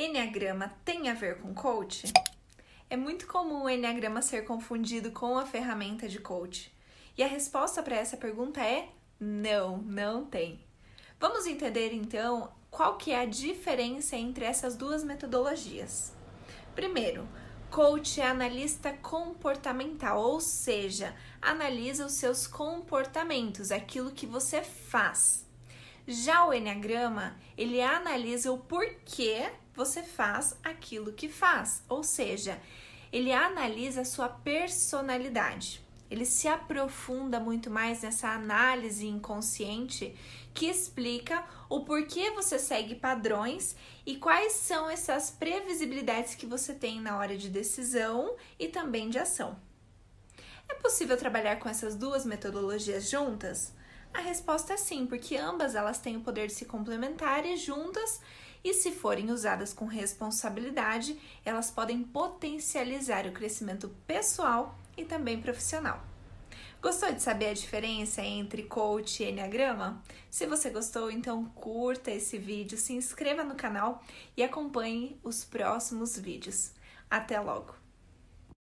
Enneagrama tem a ver com coach? É muito comum o Enneagrama ser confundido com a ferramenta de coach. E a resposta para essa pergunta é não, não tem. Vamos entender então qual que é a diferença entre essas duas metodologias. Primeiro, coach é analista comportamental, ou seja, analisa os seus comportamentos, aquilo que você faz. Já o Enneagrama, ele analisa o porquê você faz aquilo que faz, ou seja, ele analisa a sua personalidade. Ele se aprofunda muito mais nessa análise inconsciente que explica o porquê você segue padrões e quais são essas previsibilidades que você tem na hora de decisão e também de ação. É possível trabalhar com essas duas metodologias juntas? A resposta é sim, porque ambas elas têm o poder de se complementar e juntas, e se forem usadas com responsabilidade, elas podem potencializar o crescimento pessoal e também profissional. Gostou de saber a diferença entre coach e enneagrama? Se você gostou, então curta esse vídeo, se inscreva no canal e acompanhe os próximos vídeos. Até logo!